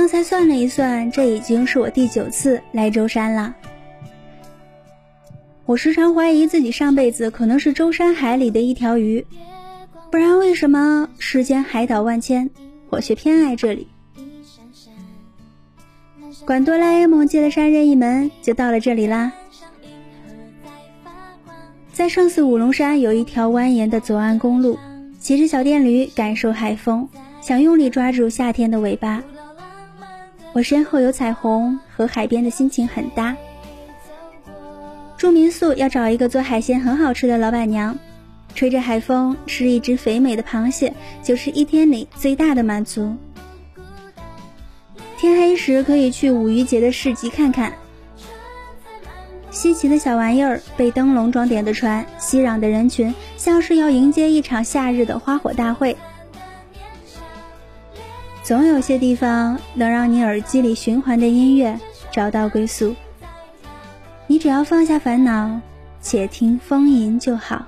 刚才算了一算，这已经是我第九次来舟山了。我时常怀疑自己上辈子可能是舟山海里的一条鱼，不然为什么世间海岛万千，我却偏爱这里？管哆啦 A 梦借了山任意门，就到了这里啦。在上次五龙山有一条蜿蜒的左岸公路，骑着小电驴感受海风，想用力抓住夏天的尾巴。我身后有彩虹，和海边的心情很搭。住民宿要找一个做海鲜很好吃的老板娘，吹着海风吃一只肥美的螃蟹，就是一天里最大的满足。天黑时可以去五渔节的市集看看。稀奇的小玩意儿，被灯笼装点的船，熙攘的人群，像是要迎接一场夏日的花火大会。总有些地方能让你耳机里循环的音乐找到归宿。你只要放下烦恼，且听风吟就好。